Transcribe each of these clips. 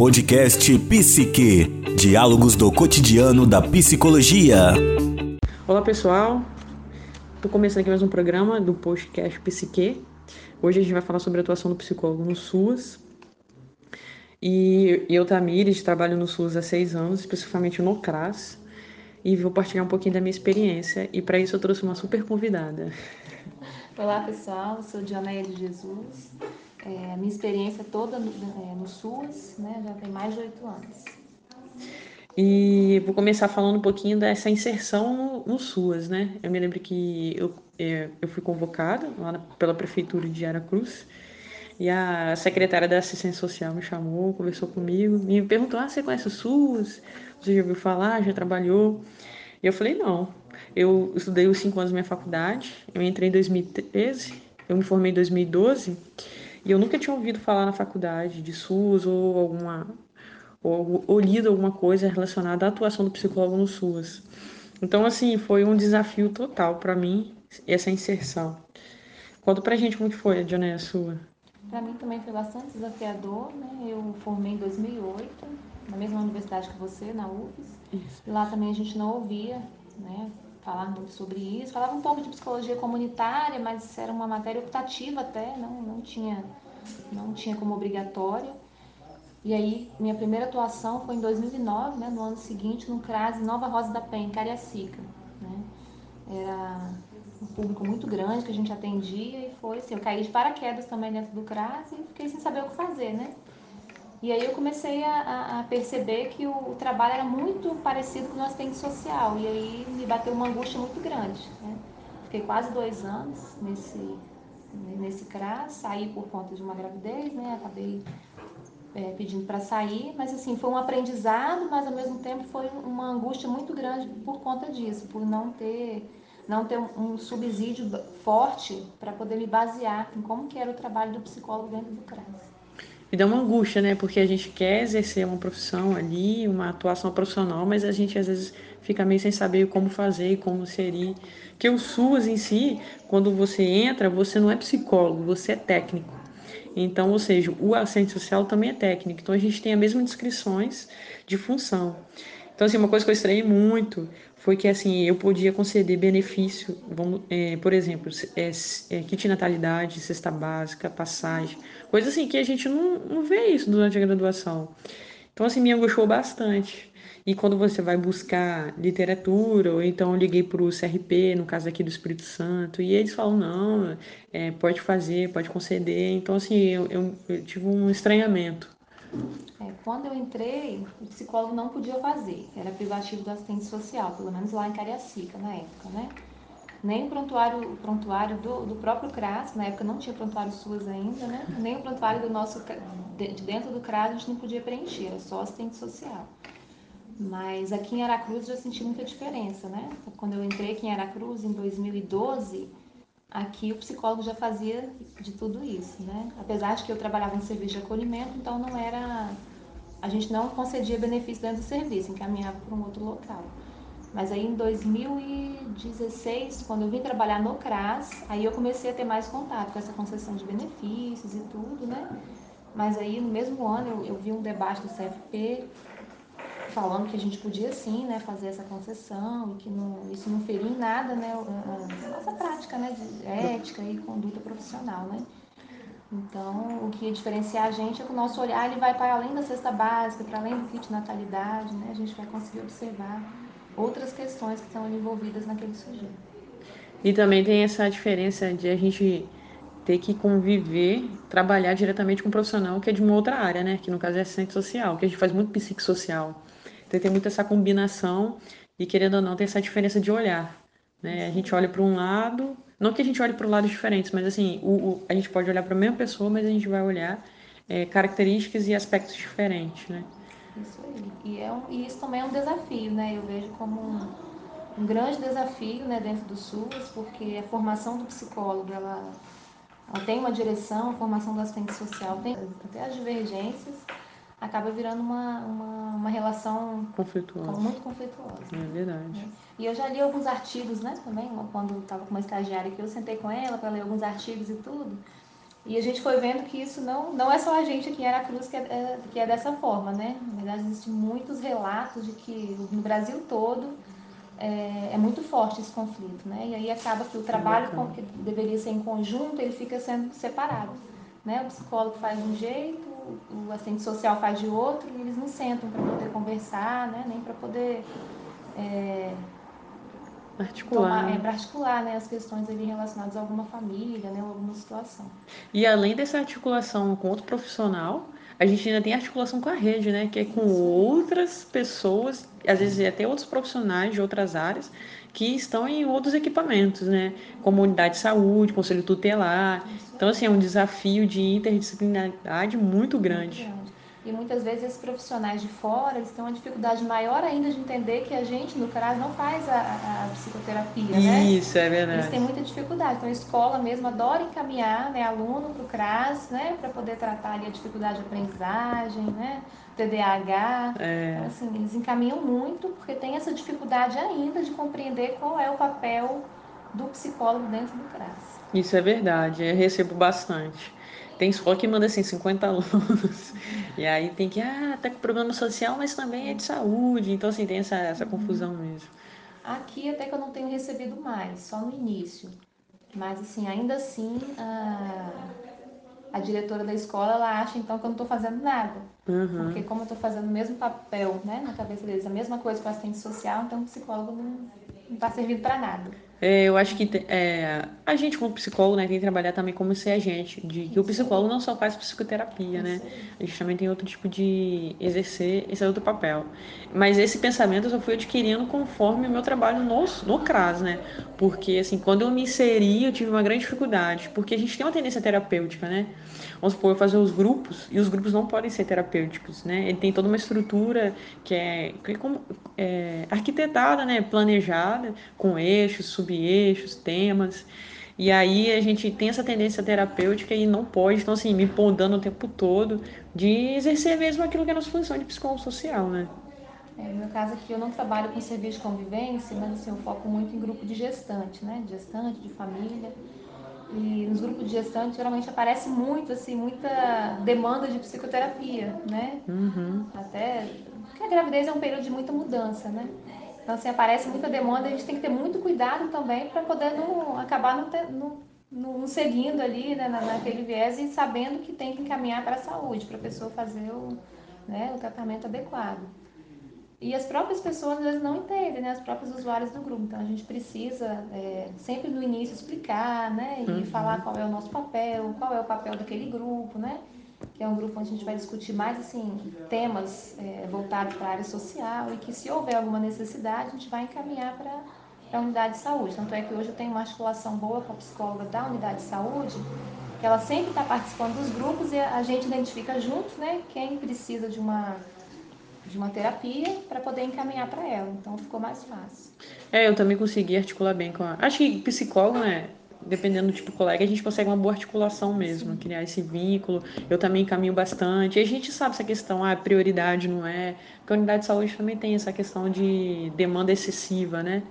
Podcast Psique. Diálogos do cotidiano da psicologia. Olá pessoal, estou começando aqui mais um programa do podcast Psique. Hoje a gente vai falar sobre a atuação do psicólogo no SUS. E eu, Tamires, trabalho no SUS há seis anos, especificamente no CRAS, e vou partilhar um pouquinho da minha experiência. E para isso eu trouxe uma super convidada. Olá pessoal, eu sou Dionéia de Jesus. É, a minha experiência toda no, é, no SUS, né, já tem mais de oito anos. E vou começar falando um pouquinho dessa inserção no, no SUAS, né? Eu me lembro que eu, é, eu fui convocada lá na, pela prefeitura de Aracruz e a secretária da assistência social me chamou, conversou comigo, me perguntou: ah, você conhece o SUS? Você já ouviu falar? Já trabalhou? E eu falei: não. Eu estudei os cinco anos da minha faculdade, eu entrei em 2013, eu me formei em 2012 e eu nunca tinha ouvido falar na faculdade de SUS ou alguma ou, ou lido alguma coisa relacionada à atuação do psicólogo no SUS. Então, assim, foi um desafio total para mim essa inserção. Conta pra gente como que foi, Dioné, a sua. Para mim também foi bastante desafiador, né? Eu formei em 2008, na mesma universidade que você, na UFES. Isso. E lá também a gente não ouvia, né? Falar muito sobre isso. Falava um pouco de psicologia comunitária, mas era uma matéria optativa até, não, não, tinha, não tinha como obrigatório. E aí, minha primeira atuação foi em 2009, né, no ano seguinte, no CRAS Nova Rosa da Penha, em Cariacica. Né? Era um público muito grande que a gente atendia e foi assim, eu caí de paraquedas também dentro do CRAS e fiquei sem saber o que fazer, né? E aí eu comecei a, a perceber que o, o, trabalho era muito parecido com o assistente social. E aí me bateu uma angústia muito grande. Né? Fiquei quase dois anos nesse, nesse CRAS, saí por conta de uma gravidez, né? Acabei é, pedindo para sair, mas assim, foi um aprendizado, mas ao mesmo tempo foi uma angústia muito grande por conta disso, por não ter não ter um, um subsídio forte para poder me basear em como que era o trabalho do psicólogo dentro do CRAS me dá uma angústia, né? Porque a gente quer exercer uma profissão ali, uma atuação profissional, mas a gente às vezes fica meio sem saber como fazer e como seria. Que o SUS em si, quando você entra, você não é psicólogo, você é técnico. Então, ou seja, o assistente social também é técnico. Então a gente tem as mesmas descrições de função. Então, assim, uma coisa que eu estranhei muito foi que, assim, eu podia conceder benefício, vamos, é, por exemplo, é, é, kit natalidade, cesta básica, passagem, coisa assim que a gente não, não vê isso durante a graduação. Então, assim, me angustiou bastante. E quando você vai buscar literatura, ou então eu liguei para o CRP, no caso aqui do Espírito Santo, e eles falam, não, é, pode fazer, pode conceder. Então, assim, eu, eu, eu tive um estranhamento. É, quando eu entrei, o psicólogo não podia fazer, era privativo do assistente social, pelo menos lá em Cariacica, na época, né? Nem o prontuário, o prontuário do, do próprio CRAS, na época não tinha prontuário SUS ainda, né? Nem o prontuário do nosso, de, de dentro do CRAS a gente não podia preencher, era só assistente social. Mas aqui em Aracruz eu já senti muita diferença, né? Quando eu entrei aqui em Aracruz em 2012, Aqui o psicólogo já fazia de tudo isso, né? Apesar de que eu trabalhava em serviço de acolhimento, então não era. A gente não concedia benefício dentro do serviço, encaminhava para um outro local. Mas aí em 2016, quando eu vim trabalhar no CRAS, aí eu comecei a ter mais contato com essa concessão de benefícios e tudo, né? Mas aí no mesmo ano eu, eu vi um debate do CFP falando que a gente podia sim, né, fazer essa concessão e que não, isso não feria em nada, né, a, nossa prática, né, de ética e conduta profissional, né. Então, o que ia diferenciar a gente é que o nosso olhar ele vai para além da cesta básica, para além do kit natalidade, né, a gente vai conseguir observar outras questões que estão envolvidas naquele sujeito. E também tem essa diferença de a gente ter que conviver, trabalhar diretamente com um profissional que é de uma outra área, né? Que no caso é assistente social, que a gente faz muito psicossocial. Então tem muito essa combinação e querendo ou não tem essa diferença de olhar. Né? A gente olha para um lado, não que a gente olhe para lados diferentes, mas assim, o, o, a gente pode olhar para a mesma pessoa, mas a gente vai olhar é, características e aspectos diferentes, né? Isso aí. E, é um, e isso também é um desafio, né? Eu vejo como um, um grande desafio né, dentro do SUS, porque a formação do psicólogo, ela, ela tem uma direção, a formação do assistente social tem até as divergências, acaba virando uma, uma, uma relação conflituosa. muito conflituosa. É verdade. E eu já li alguns artigos, né, também, quando estava com uma estagiária que eu sentei com ela para ler alguns artigos e tudo. E a gente foi vendo que isso não, não é só a gente aqui em Aracruz que é, é, que é dessa forma, né? Na verdade, existem muitos relatos de que no Brasil todo é, é, muito forte esse conflito, né? E aí acaba que o trabalho que deveria ser em conjunto, ele fica sendo separado, né? O psicólogo faz de um jeito, o assistente social faz de outro, e eles não sentam para poder conversar, né? Nem para poder é, articular, tomar, é, para articular, né? As questões ali relacionadas a alguma família, né? Ou alguma situação. E além dessa articulação com outro profissional, a gente ainda tem articulação com a rede, né? Que é com outras pessoas, às vezes até outros profissionais de outras áreas, que estão em outros equipamentos, né? Como unidade de saúde, conselho tutelar. Então, assim, é um desafio de interdisciplinaridade muito grande. E muitas vezes esses profissionais de fora eles têm uma dificuldade maior ainda de entender que a gente, no CRAS, não faz a, a psicoterapia, né? Isso, é verdade. Eles têm muita dificuldade. Então a escola mesmo adora encaminhar né, aluno para o CRAS, né? Para poder tratar ali a dificuldade de aprendizagem, né? TDAH. É. Então, assim, eles encaminham muito porque tem essa dificuldade ainda de compreender qual é o papel do psicólogo dentro do CRAS. Isso é verdade, eu recebo bastante. Tem escola que manda assim 50 alunos. E aí tem que, ah, tá com problema social, mas também é de saúde. Então, assim, tem essa, essa confusão mesmo. Aqui até que eu não tenho recebido mais, só no início. Mas, assim, ainda assim, a, a diretora da escola, ela acha, então, que eu não estou fazendo nada. Uhum. Porque como eu estou fazendo o mesmo papel, né, na cabeça deles, a mesma coisa com assistente social, então o psicólogo não está servindo para nada. É, eu acho que é, a gente, como psicólogo, né, tem que trabalhar também como ser agente, de que o psicólogo não só faz psicoterapia, né? A gente também tem outro tipo de exercer esse outro papel. Mas esse pensamento eu só fui adquirindo conforme o meu trabalho no, no CRAS, né? Porque, assim, quando eu me inseri, eu tive uma grande dificuldade, porque a gente tem uma tendência terapêutica, né? Vamos supor, eu fazer os grupos, e os grupos não podem ser terapêuticos, né? Ele tem toda uma estrutura que é, que é, é arquitetada, né? Planejada, com eixos, sub-eixos, temas. E aí a gente tem essa tendência terapêutica e não pode, então assim, me podando o tempo todo de exercer mesmo aquilo que é a nossa função de psicólogo social, né? É, no meu caso aqui eu não trabalho com serviço de convivência, mas assim, eu foco muito em grupo de gestante, né? De gestante, de família. E nos grupos de gestante geralmente aparece muito, assim, muita demanda de psicoterapia, né? Uhum. Até porque a gravidez é um período de muita mudança, né? Então, assim, aparece muita demanda, a gente tem que ter muito cuidado também para poder não acabar não, ter, não, não seguindo ali né, naquele viés e sabendo que tem que encaminhar para a saúde, para a pessoa fazer o, né, o tratamento adequado. E as próprias pessoas às vezes não entendem, né? As próprias usuários do grupo. Então a gente precisa é, sempre no início explicar, né? E uhum. falar qual é o nosso papel, qual é o papel daquele grupo, né? Que é um grupo onde a gente vai discutir mais assim temas é, voltados para a área social e que se houver alguma necessidade a gente vai encaminhar para a unidade de saúde. Tanto é que hoje eu tenho uma articulação boa com a psicóloga da unidade de saúde, que ela sempre está participando dos grupos e a gente identifica juntos, né? Quem precisa de uma de uma terapia para poder encaminhar para ela. Então ficou mais fácil. É, eu também consegui articular bem com a. Acho que psicólogo, né? Dependendo do tipo de colega, a gente consegue uma boa articulação mesmo, criar esse vínculo. Eu também caminho bastante. E a gente sabe essa questão, ah, prioridade não é. Porque a unidade de saúde também tem essa questão de demanda excessiva, né?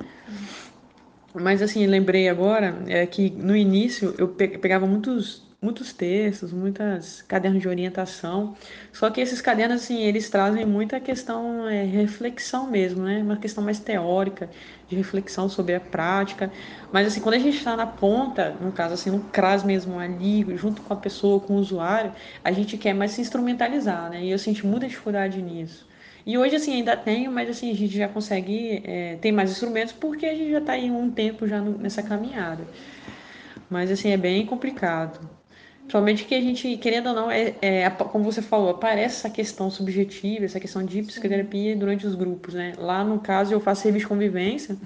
Mas assim, lembrei agora é que no início eu pegava muitos muitos textos, muitas cadernos de orientação. Só que esses cadernos, assim, eles trazem muita questão, é, reflexão mesmo, né? Uma questão mais teórica, de reflexão sobre a prática. Mas, assim, quando a gente está na ponta, no caso, assim, no CRAS mesmo, ali, junto com a pessoa, com o usuário, a gente quer mais se instrumentalizar, né? E eu senti muita dificuldade nisso. E hoje, assim, ainda tenho, mas, assim, a gente já consegue, é, tem mais instrumentos porque a gente já está aí um tempo já no, nessa caminhada. Mas, assim, é bem complicado. Principalmente que a gente, querendo ou não, é, é, como você falou, aparece essa questão subjetiva, essa questão de psicoterapia durante os grupos, né? Lá no caso eu faço serviço de convivência.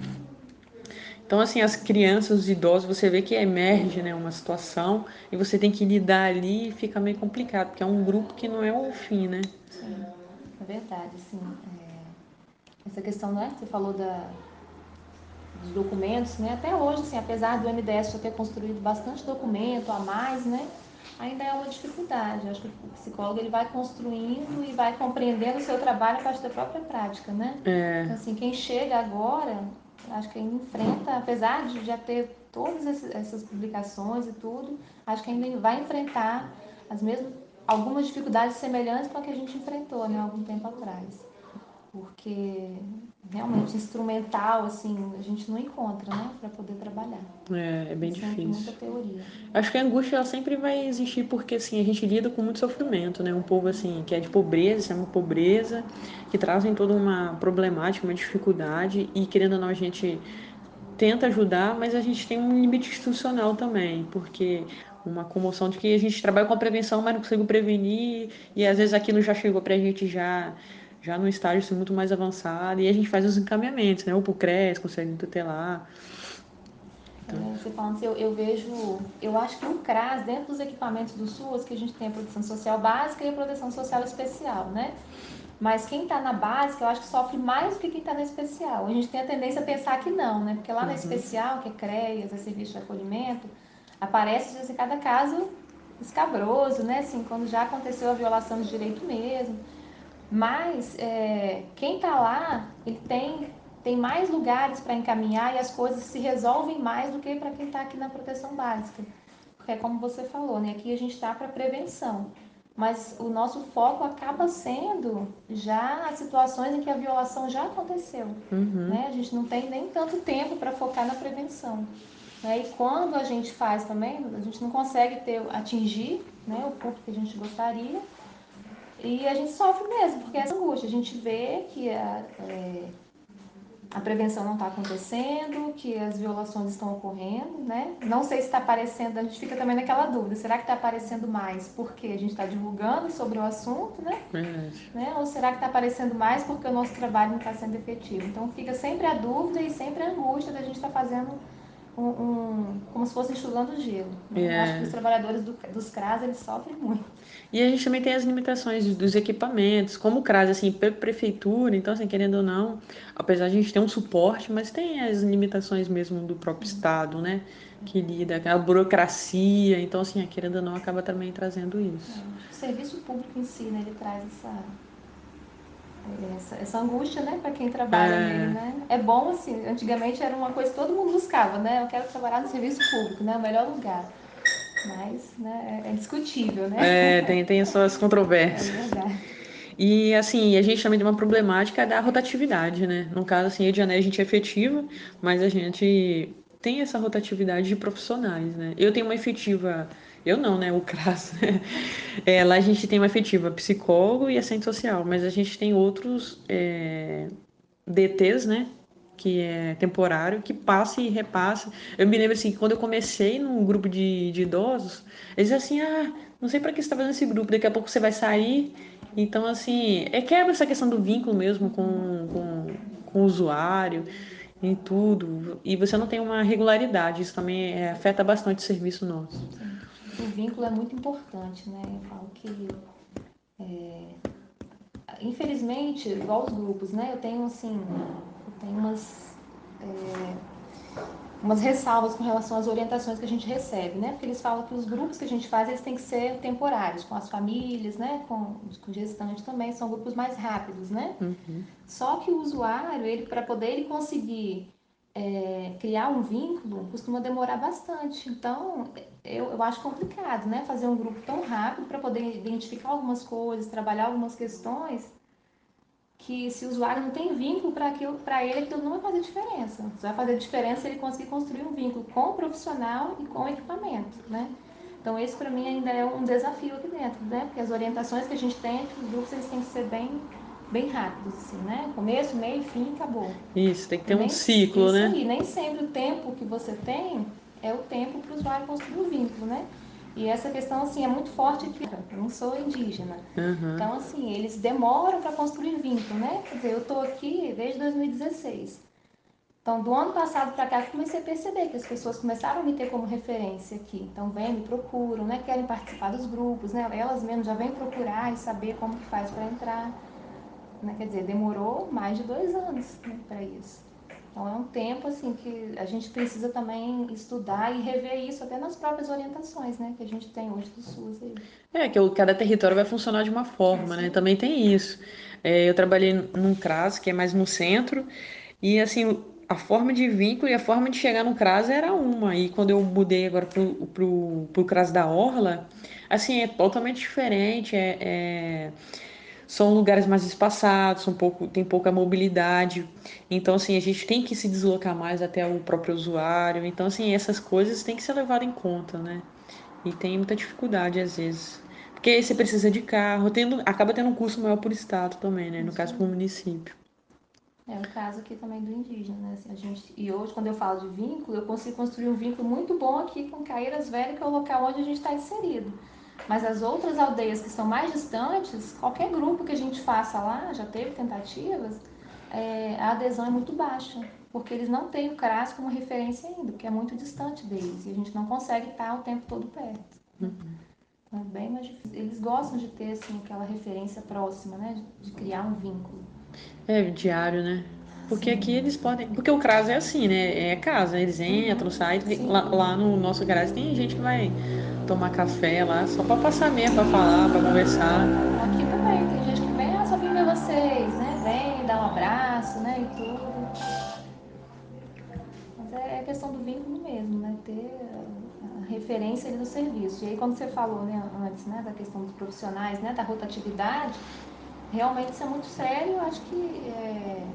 Então, assim, as crianças, os idosos, você vê que emerge né, uma situação e você tem que lidar ali e fica meio complicado, porque é um grupo que não é o fim, né? Sim, é verdade, sim. É... Essa questão, né, você falou da, dos documentos, né? Até hoje, assim, apesar do MDS já ter construído bastante documento a mais, né? Ainda é uma dificuldade. acho que o psicólogo ele vai construindo e vai compreendendo o seu trabalho a partir da própria prática, né? É. Então, assim, quem chega agora, acho que ainda enfrenta, apesar de já ter todas essas publicações e tudo, acho que ainda vai enfrentar as mesmas algumas dificuldades semelhantes com a que a gente enfrentou, né, algum tempo atrás porque realmente instrumental assim a gente não encontra, né, para poder trabalhar. É, é bem difícil. Muita teoria. Acho que a angústia ela sempre vai existir porque assim a gente lida com muito sofrimento, né? Um povo assim que é de pobreza, é uma pobreza, que trazem toda uma problemática, uma dificuldade e querendo ou não a gente tenta ajudar, mas a gente tem um limite institucional também, porque uma comoção de que a gente trabalha com a prevenção, mas não consegue prevenir e às vezes aquilo já chegou para a gente já já no estágio assim, muito mais avançado, e a gente faz os encaminhamentos, né? Ou para o CRES, Conselho Tutelar. Então... Você falando assim, eu, eu, vejo, eu acho que o CRAS, dentro dos equipamentos do SUS, que a gente tem a proteção social básica e a proteção social especial, né? Mas quem está na básica, eu acho que sofre mais do que quem está na especial. A gente tem a tendência a pensar que não, né? Porque lá uhum. na especial, que é CREAS, é serviço de acolhimento, aparece assim, cada caso escabroso, né? Assim, quando já aconteceu a violação de direito mesmo. Mas é, quem está lá, ele tem, tem mais lugares para encaminhar e as coisas se resolvem mais do que para quem está aqui na proteção básica. Porque é como você falou, né? Aqui a gente está para prevenção. Mas o nosso foco acaba sendo já as situações em que a violação já aconteceu. Uhum. Né? A gente não tem nem tanto tempo para focar na prevenção. Né? E quando a gente faz também, a gente não consegue ter, atingir né, o público que a gente gostaria, e a gente sofre mesmo, porque é essa angústia. A gente vê que a, é, a prevenção não está acontecendo, que as violações estão ocorrendo, né? Não sei se está aparecendo, a gente fica também naquela dúvida, será que está aparecendo mais porque a gente está divulgando sobre o assunto, né? né? Ou será que está aparecendo mais porque o nosso trabalho não está sendo efetivo? Então fica sempre a dúvida e sempre a angústia da gente estar tá fazendo um, um, como se fosse enxugando gelo. Né? É. Acho que os trabalhadores do, dos CRAS, eles sofrem muito. E a gente também tem as limitações dos equipamentos, como o CRAS, assim, prefeitura, então, assim, querendo ou não, apesar de a gente ter um suporte, mas tem as limitações mesmo do próprio Estado, né? Que lida, a burocracia, então, assim, querendo ou não, acaba também trazendo isso. É. O serviço público em si, né, ele traz essa essa, essa angústia, né, para quem trabalha é. nele, né? É bom assim, antigamente era uma coisa que todo mundo buscava, né? Eu quero trabalhar no serviço público, né? O melhor lugar. Mas, né, é discutível, né? É, tem, tem as suas controvérsias. É verdade. E assim, a gente também tem uma problemática da rotatividade, né? No caso, assim, Rio de Janeiro a gente é efetiva, mas a gente tem essa rotatividade de profissionais, né? Eu tenho uma efetiva eu não, né? O CRAS. Né? É, lá a gente tem uma efetiva psicólogo e assistente social, mas a gente tem outros é, DTs, né? Que é temporário, que passa e repassa. Eu me lembro assim, quando eu comecei num grupo de, de idosos, eles assim: ah, não sei para que você está fazendo esse grupo, daqui a pouco você vai sair. Então, assim, é quebra essa questão do vínculo mesmo com, com, com o usuário em tudo. E você não tem uma regularidade, isso também é, afeta bastante o serviço nosso o vínculo é muito importante, né? Eu falo que, é, infelizmente, igual os grupos, né? Eu tenho, assim, eu tenho umas, é, umas ressalvas com relação às orientações que a gente recebe, né? Porque eles falam que os grupos que a gente faz, eles têm que ser temporários, com as famílias, né? Com, com gestante também, são grupos mais rápidos, né? Uhum. Só que o usuário, ele, para poder ele conseguir é, criar um vínculo costuma demorar bastante. Então, eu, eu acho complicado, né? Fazer um grupo tão rápido para poder identificar algumas coisas, trabalhar algumas questões, que se o usuário não tem vínculo para aquilo, para ele aquilo não vai fazer diferença. Só vai fazer diferença ele conseguir construir um vínculo com o profissional e com o equipamento, né? Então, esse para mim ainda é um desafio aqui dentro, né? Porque as orientações que a gente tem entre os grupos, eles têm que ser bem bem rápidos, assim, né? Começo, meio, fim, acabou. Isso, tem que ter nem, um ciclo, né? Aí, nem sempre o tempo que você tem é o tempo para o usuário construir o vínculo, né? E essa questão, assim, é muito forte aqui. Eu não sou indígena. Uhum. Então, assim, eles demoram para construir vínculo, né? Quer dizer, eu estou aqui desde 2016. Então, do ano passado para cá, eu comecei a perceber que as pessoas começaram a me ter como referência aqui. Então, vêm, me procuram, né? Querem participar dos grupos, né? Elas mesmas já vêm procurar e saber como que faz para entrar. Né? Quer dizer, demorou mais de dois anos né, para isso. Então é um tempo assim que a gente precisa também estudar e rever isso até nas próprias orientações, né, que a gente tem hoje do SUS. Aí. É que cada território vai funcionar de uma forma, é, né? Também tem isso. É, eu trabalhei num CRAS que é mais no centro e assim a forma de vínculo e a forma de chegar no CRAS era uma. E quando eu mudei agora pro, pro, pro CRAS da Orla, assim, é totalmente diferente. É, é, são lugares mais espaçados, são pouco, tem pouca mobilidade. Então, assim, a gente tem que se deslocar mais até o próprio usuário. Então, assim, essas coisas têm que ser levadas em conta, né? E tem muita dificuldade às vezes. Porque aí você precisa de carro, tendo, acaba tendo um custo maior por estado também, né? No caso, para o município. É o caso aqui também do indígena, né? Assim, a gente, e hoje, quando eu falo de vínculo, eu consigo construir um vínculo muito bom aqui com Caíras Velho, que é o local onde a gente está inserido. Mas as outras aldeias que são mais distantes, qualquer grupo que a gente faça lá, já teve tentativas, é, a adesão é muito baixa, porque eles não têm o CRAS como referência ainda, porque é muito distante deles e a gente não consegue estar o tempo todo perto. Uhum. Então é bem mais difícil. Eles gostam de ter assim, aquela referência próxima, né? De criar um vínculo. É, diário, né? Porque Sim. aqui eles podem. Porque o CRAS é assim, né? É casa, eles entram, saem. Lá, lá, no nosso CRAS tem gente que vai tomar café lá, só pra passar mesmo, pra falar, pra conversar. Aqui também, tem gente que vem, ah, só vim ver vocês, né? Vem, dá um abraço, né? E tudo. Mas é, é questão do vínculo mesmo, né? Ter a referência ali no serviço. E aí quando você falou, né, antes, né, da questão dos profissionais, né, da rotatividade, realmente isso é muito sério, eu acho que é,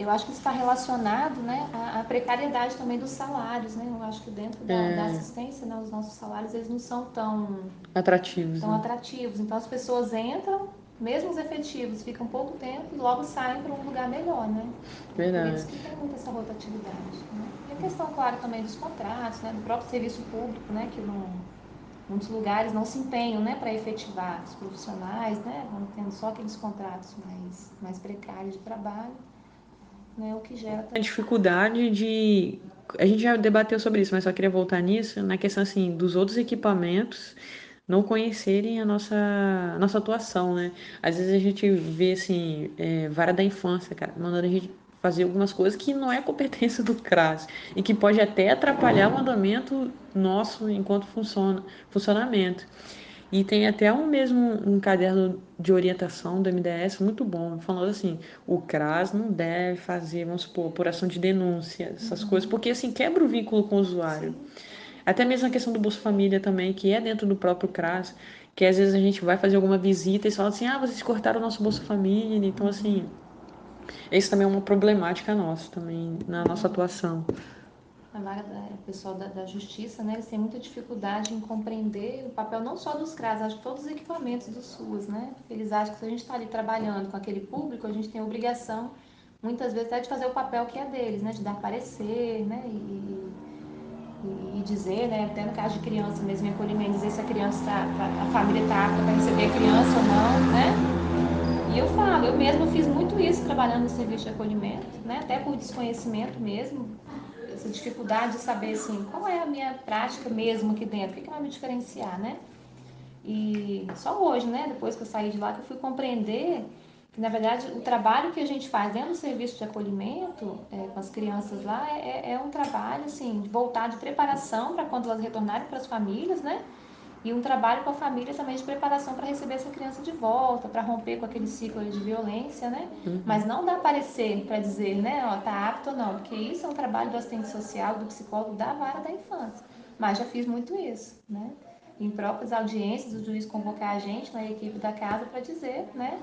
eu acho que está relacionado né, à, à, precariedade também dos salários. Né? Eu acho que dentro da, é. da, assistência, né, os nossos salários eles não são tão atrativos. Tão né? atrativos. Então as pessoas entram, mesmo os efetivos, ficam pouco tempo e logo saem para um lugar melhor. Né? Verdade. Por isso que tem muita essa rotatividade. Né? E a questão, claro, também dos contratos, né, do próprio serviço público, né, que não muitos lugares não se empenham né, para efetivar os profissionais, né, vão tendo só aqueles contratos mais, mais precários de trabalho, né, o que gera... A dificuldade de... A gente já debateu sobre isso, mas só queria voltar nisso, na questão assim, dos outros equipamentos não conhecerem a nossa, a nossa atuação, né? Às vezes a gente vê, assim, é, vara da infância, cara, mandando a gente fazer algumas coisas que não é competência do CRAS e que pode até atrapalhar o andamento nosso enquanto funciona, funcionamento. E tem até um mesmo um caderno de orientação do MDS muito bom, falando assim, o CRAS não deve fazer, vamos supor, apuração de denúncia, essas uhum. coisas, porque assim quebra o vínculo com o usuário. Até mesmo a questão do Bolsa Família também, que é dentro do próprio CRAS, que às vezes a gente vai fazer alguma visita e fala assim, ah, vocês cortaram o nosso Bolsa Família, então assim, isso também é uma problemática nossa, também, na nossa atuação. Vaga o pessoal da, da, justiça, né, eles têm muita dificuldade em compreender o papel não só dos CRAS, acho que todos os equipamentos do SUS, né? Eles acham que se a gente está ali trabalhando com aquele público, a gente tem a obrigação, muitas vezes, até de fazer o papel que é deles, né? De dar parecer, né? E, e, e dizer, né? Até no caso de criança mesmo, em acolhimento, dizer se a criança está, a família está apta para receber a criança ou não, né? E eu falo, eu mesma fiz muito isso trabalhando no serviço de acolhimento, né? até por desconhecimento mesmo, essa dificuldade de saber assim, qual é a minha prática mesmo aqui dentro, o que, vai me diferenciar, né? E só hoje, né, depois que eu saí de lá, que eu fui compreender que, na verdade, o trabalho que a gente faz dentro do serviço de acolhimento é, com as crianças lá é, é um trabalho, assim, de voltar de preparação para quando elas retornarem para as famílias, né? E um trabalho com a família também de preparação para receber essa criança de volta, para romper com aquele ciclo de violência, né? Uhum. Mas não dá parecer para dizer, né, ó, tá apto ou não, porque isso é um trabalho do assistente social, do psicólogo da vara da infância. Mas já fiz muito isso, né? Em próprias audiências, o juiz convocar a gente na equipe da casa para dizer, né,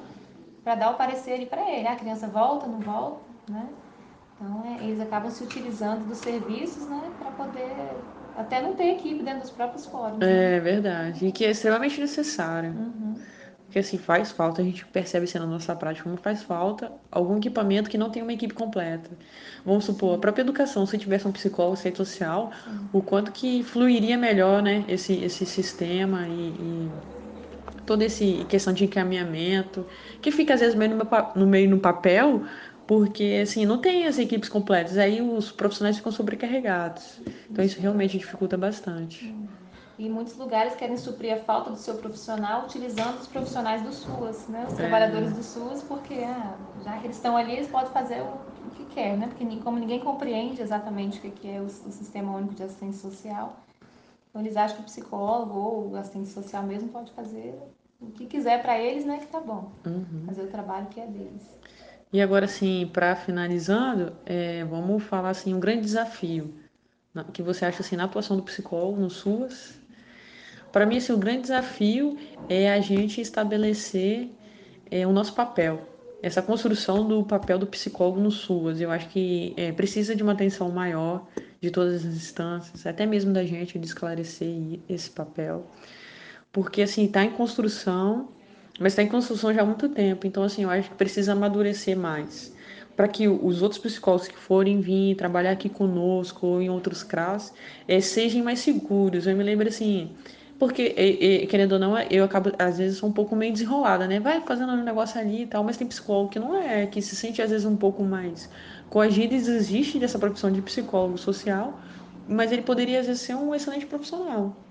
para dar o parecer para ele, ah, a criança volta, não volta, né? Então, é, eles acabam se utilizando dos serviços, né, para poder até não ter equipe dentro dos próprios fóruns. É né? verdade. E que é extremamente necessário. Uhum. Porque assim, faz falta, a gente percebe isso na nossa prática, como faz falta algum equipamento que não tem uma equipe completa. Vamos supor, a própria educação, se tivesse um psicólogo, centro social, o quanto que fluiria melhor, né, esse, esse sistema e, e toda essa questão de encaminhamento, que fica às vezes meio no, no meio no papel, porque assim não tem as equipes completas, aí os profissionais ficam sobrecarregados. Então isso realmente dificulta bastante. E muitos lugares querem suprir a falta do seu profissional utilizando os profissionais do SUS, né? Os é. trabalhadores do SUS, porque ah, já que eles estão ali, eles podem fazer o, o que quer, né? Porque como ninguém compreende exatamente o que é o, o Sistema Único de Assistência Social, então eles acham que o psicólogo ou o assistente social mesmo pode fazer o que quiser para eles, né? Que tá bom. Uhum. Fazer o trabalho que é deles. E agora, assim, para finalizando, é, vamos falar assim um grande desafio que você acha assim na atuação do psicólogo, no SUAS. Para mim, assim, o grande desafio é a gente estabelecer é, o nosso papel, essa construção do papel do psicólogo no SUAS. Eu acho que é, precisa de uma atenção maior de todas as instâncias, até mesmo da gente de esclarecer esse papel, porque assim está em construção mas está em construção já há muito tempo. Então, assim, eu acho que precisa amadurecer mais. Para que os outros psicólogos que forem vir trabalhar aqui conosco ou em outros CRAS é, sejam mais seguros. Eu me lembro assim, porque, querendo ou não, eu acabo, às vezes, sou um pouco meio desenrolada, né? Vai fazendo um negócio ali e tal, mas tem psicólogo que não é, que se sente, às vezes, um pouco mais coagido e desiste dessa profissão de psicólogo social, mas ele poderia, às vezes, ser um excelente profissional.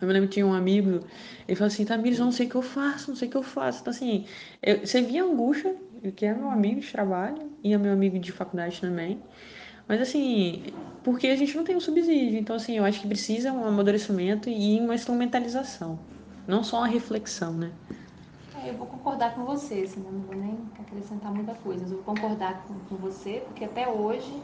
Eu me lembro que tinha um amigo, ele falou assim, Tamires, eu não sei o que eu faço, não sei o que eu faço. Então, assim, eu, você via a angústia, que é meu amigo de trabalho, e é meu amigo de faculdade também. Mas, assim, porque a gente não tem um subsídio. Então, assim, eu acho que precisa um amadurecimento e uma instrumentalização. Não só uma reflexão, né? É, eu vou concordar com você, assim, não vou nem acrescentar muita coisa. Mas eu vou concordar com, com você, porque até hoje...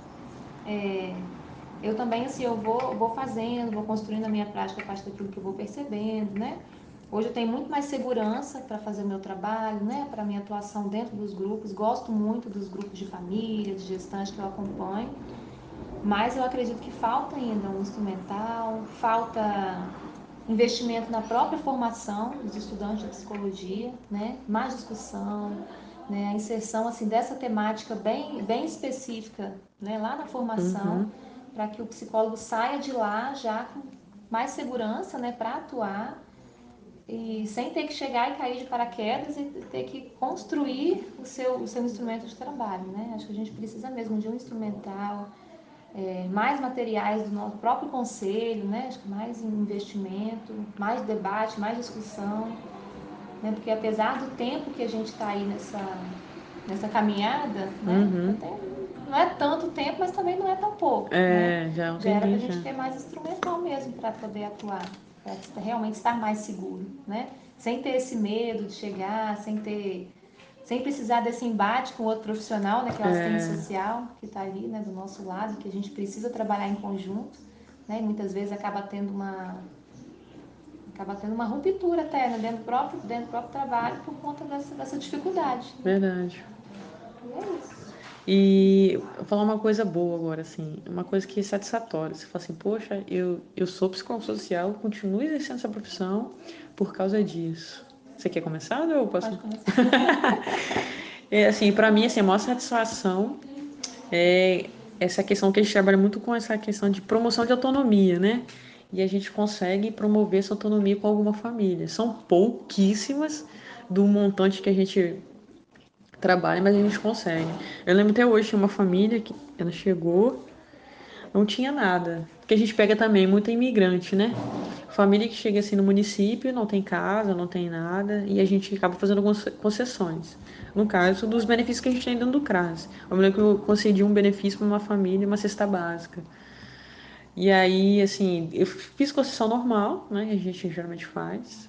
É eu também, assim, eu vou, vou fazendo, vou construindo a minha prática a partir daquilo que eu vou percebendo, né? Hoje eu tenho muito mais segurança para fazer o meu trabalho, né? Para minha atuação dentro dos grupos. Gosto muito dos grupos de família, de gestante que eu acompanho. Mas eu acredito que falta ainda um instrumental, falta investimento na própria formação dos estudantes de psicologia, né? Mais discussão, né? A inserção assim dessa temática bem bem específica, né? Lá na formação. Uhum para que o psicólogo saia de lá já com mais segurança, né, para atuar e sem ter que chegar e cair de paraquedas e ter que construir o seu, o seu instrumento de trabalho, né? Acho que a gente precisa mesmo de um instrumental, é, mais materiais do nosso próprio conselho, né? Acho que mais investimento, mais debate, mais discussão, né? Porque apesar do tempo que a gente está aí nessa, nessa caminhada, né? Uhum não é tanto tempo, mas também não é tão pouco. É, né? já, é já era para a gente ter mais instrumental mesmo para poder atuar, para realmente estar mais seguro, né? Sem ter esse medo de chegar, sem ter, sem precisar desse embate com outro profissional, né? Que é o assistente é. social que está ali, né? Do nosso lado, que a gente precisa trabalhar em conjunto, né? E muitas vezes acaba tendo uma acaba tendo uma ruptura até né? dentro do próprio dentro do próprio trabalho por conta dessa, dessa dificuldade. Né? Verdade. E é isso. E vou falar uma coisa boa agora, assim, uma coisa que é satisfatória. Você fala assim, poxa, eu, eu sou psicólogo social, continuo exercendo essa profissão por causa disso. Você quer começar ou eu posso? Pode começar. é, assim, para mim, assim, a maior satisfação é essa questão que a gente trabalha muito com essa questão de promoção de autonomia, né? E a gente consegue promover essa autonomia com alguma família. São pouquíssimas do montante que a gente trabalha, mas a gente consegue. Eu lembro até hoje, uma família que ela chegou, não tinha nada. Porque a gente pega também muita imigrante, né? Família que chega assim no município, não tem casa, não tem nada, e a gente acaba fazendo algumas concessões. No caso, dos benefícios que a gente tem dentro do CRAS. Eu me lembro que eu concedi um benefício para uma família, uma cesta básica. E aí, assim, eu fiz concessão normal, né? Que a gente geralmente faz.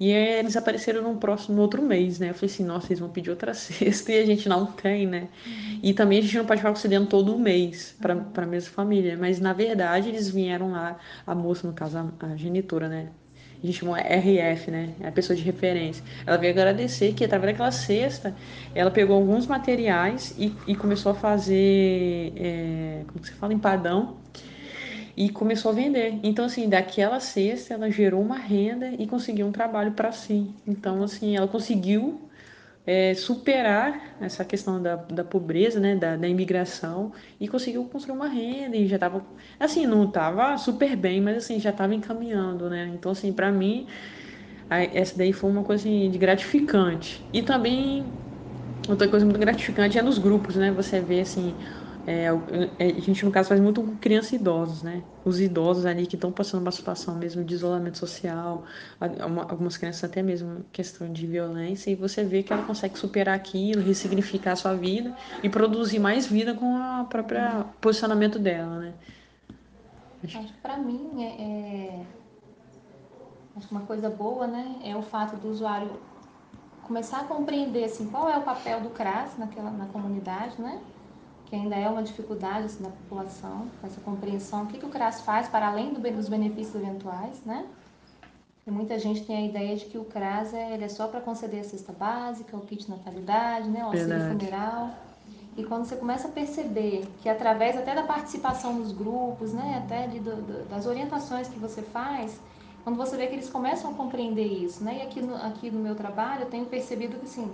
E eles apareceram no próximo, no outro mês, né? Eu falei assim, nossa, eles vão pedir outra cesta e a gente não tem, né? Uhum. E também a gente não pode ficar concedendo todo mês para uhum. a mesma família. Mas na verdade eles vieram lá, a moça, no caso, a, a genitora, né? A gente chama RF, né? É a pessoa de referência. Ela veio agradecer que, através daquela cesta, ela pegou alguns materiais e, e começou a fazer, é, como que se fala, empadão e começou a vender. Então, assim, daquela cesta, ela gerou uma renda e conseguiu um trabalho para si. Então, assim, ela conseguiu é, superar essa questão da, da pobreza, né, da, da imigração e conseguiu construir uma renda e já estava, assim, não estava super bem, mas assim, já estava encaminhando, né? Então, assim, para mim, essa daí foi uma coisa assim, de gratificante. E também outra coisa muito gratificante é nos grupos, né? Você vê assim é, é, a gente, no caso, faz muito com crianças e idosos, né? Os idosos ali que estão passando uma situação mesmo de isolamento social, algumas crianças até mesmo questão de violência, e você vê que ela consegue superar aquilo, ressignificar a sua vida e produzir mais vida com o próprio posicionamento dela, né? Acho, Acho que para mim é, é, Acho que uma coisa boa, né? É o fato do usuário começar a compreender assim, qual é o papel do CRAS naquela, na comunidade, né? Que ainda é uma dificuldade assim, da população, essa compreensão, o que, que o CRAS faz para além do, dos benefícios eventuais, né? E muita gente tem a ideia de que o CRAS é, ele é só para conceder a cesta básica, o kit natalidade, né, o auxílio funeral. E quando você começa a perceber que através até da participação nos grupos, né, até de, do, das orientações que você faz, quando você vê que eles começam a compreender isso, né? E aqui no, aqui no meu trabalho eu tenho percebido que sim,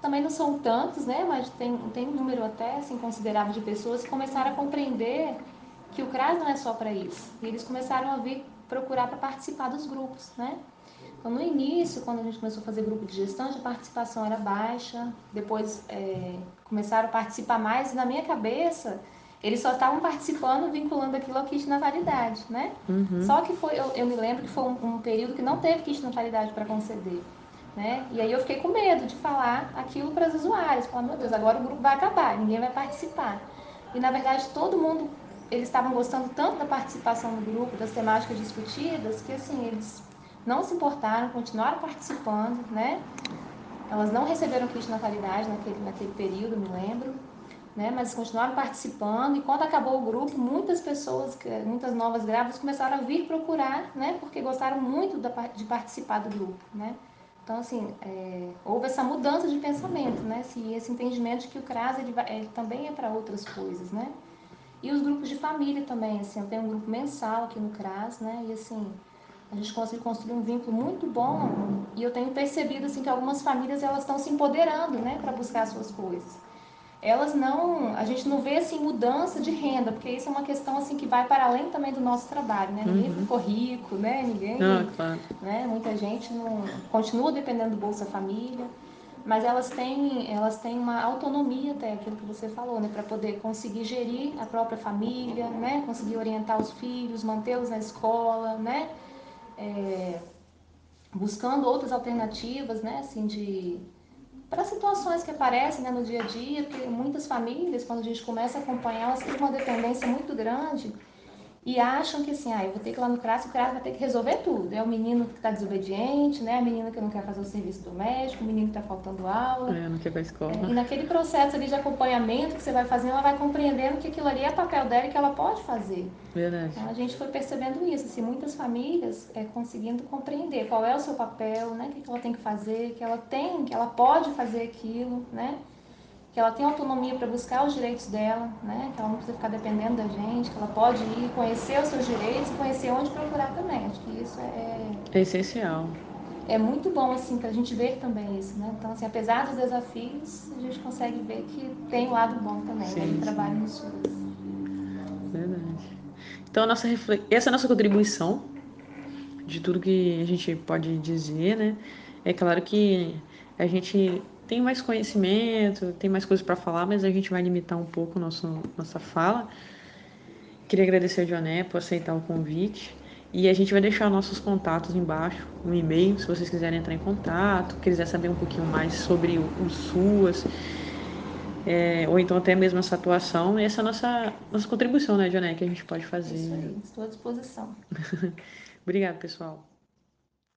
também não são tantos, né? Mas tem, tem um número até assim, considerável de pessoas que começaram a compreender que o CRAS não é só para isso. E eles começaram a vir procurar para participar dos grupos, né? Então, no início, quando a gente começou a fazer grupo de gestante, a participação era baixa. Depois é, começaram a participar mais. E na minha cabeça, eles só estavam participando, vinculando aquilo ao kit natalidade, né? Uhum. Só que foi, eu, eu, me lembro que foi um, um período que não teve kit natalidade para conceder. Né? E aí eu fiquei com medo de falar aquilo para os usuários, falar, meu Deus, agora o grupo vai acabar, ninguém vai participar. E na verdade todo mundo, eles estavam gostando tanto da participação do grupo, das temáticas discutidas, que assim, eles não se importaram, continuaram participando, né? Elas não receberam kit de natalidade naquele, naquele período, me lembro, né? Mas continuaram participando e quando acabou o grupo, muitas pessoas, muitas novas grávidas começaram a vir procurar, né? Porque gostaram muito de participar do grupo, né? Então, assim, é, houve essa mudança de pensamento, né? Esse, esse entendimento de que o CRAS ele, ele também é para outras coisas, né? E os grupos de família também, assim, eu tenho um grupo mensal aqui no CRAS, né? E, assim, a gente conseguiu construir um vínculo muito bom e eu tenho percebido, assim, que algumas famílias, elas estão se empoderando, né? Para buscar as suas coisas elas não, a gente não vê assim mudança de renda, porque isso é uma questão assim que vai para além também do nosso trabalho, né? Ninguém uhum. ficou rico, né? Ninguém, ah, claro. né? Muita gente não continua dependendo do Bolsa Família, mas elas têm, elas têm uma autonomia até aquilo que você falou, né? Para poder conseguir gerir a própria família, né? Conseguir orientar os filhos, mantê-los na escola, né? É, buscando outras alternativas, né? Assim de para situações que aparecem né, no dia a dia, porque muitas famílias, quando a gente começa a acompanhar, elas têm uma dependência muito grande e acham que assim, ah, eu vou ter que ir lá no CRAS, o CRAS vai ter que resolver tudo. É o menino que está desobediente, né? a menina que não quer fazer o serviço doméstico, o menino que está faltando aula. É, não quer ir para a escola. É, e naquele processo ali de acompanhamento que você vai fazendo, ela vai compreendendo que aquilo ali é papel dela e que ela pode fazer. Verdade. Então a gente foi percebendo isso, assim, muitas famílias é, conseguindo compreender qual é o seu papel, né? O que, que ela tem que fazer, que ela tem, que ela pode fazer aquilo, né? Que ela tem autonomia para buscar os direitos dela, né? que ela não precisa ficar dependendo da gente, que ela pode ir conhecer os seus direitos e conhecer onde procurar também. Acho que isso é, é essencial. É muito bom assim para a gente ver também isso, né? Então, assim, apesar dos desafios, a gente consegue ver que tem um lado bom também, sim, né? Do trabalho no SUS. Verdade. Então, nossa essa é a nossa contribuição de tudo que a gente pode dizer, né? É claro que a gente tem mais conhecimento, tem mais coisas para falar, mas a gente vai limitar um pouco nosso, nossa fala. Queria agradecer a Joné por aceitar o convite. E a gente vai deixar nossos contatos embaixo, um e-mail, se vocês quiserem entrar em contato, quiser saber um pouquinho mais sobre o, o SUAS, é, ou então até mesmo essa atuação. Essa é a nossa, nossa contribuição, né, Joné, que a gente pode fazer. Isso aí, estou à disposição. Obrigada, pessoal.